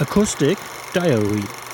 Acoustic Diary.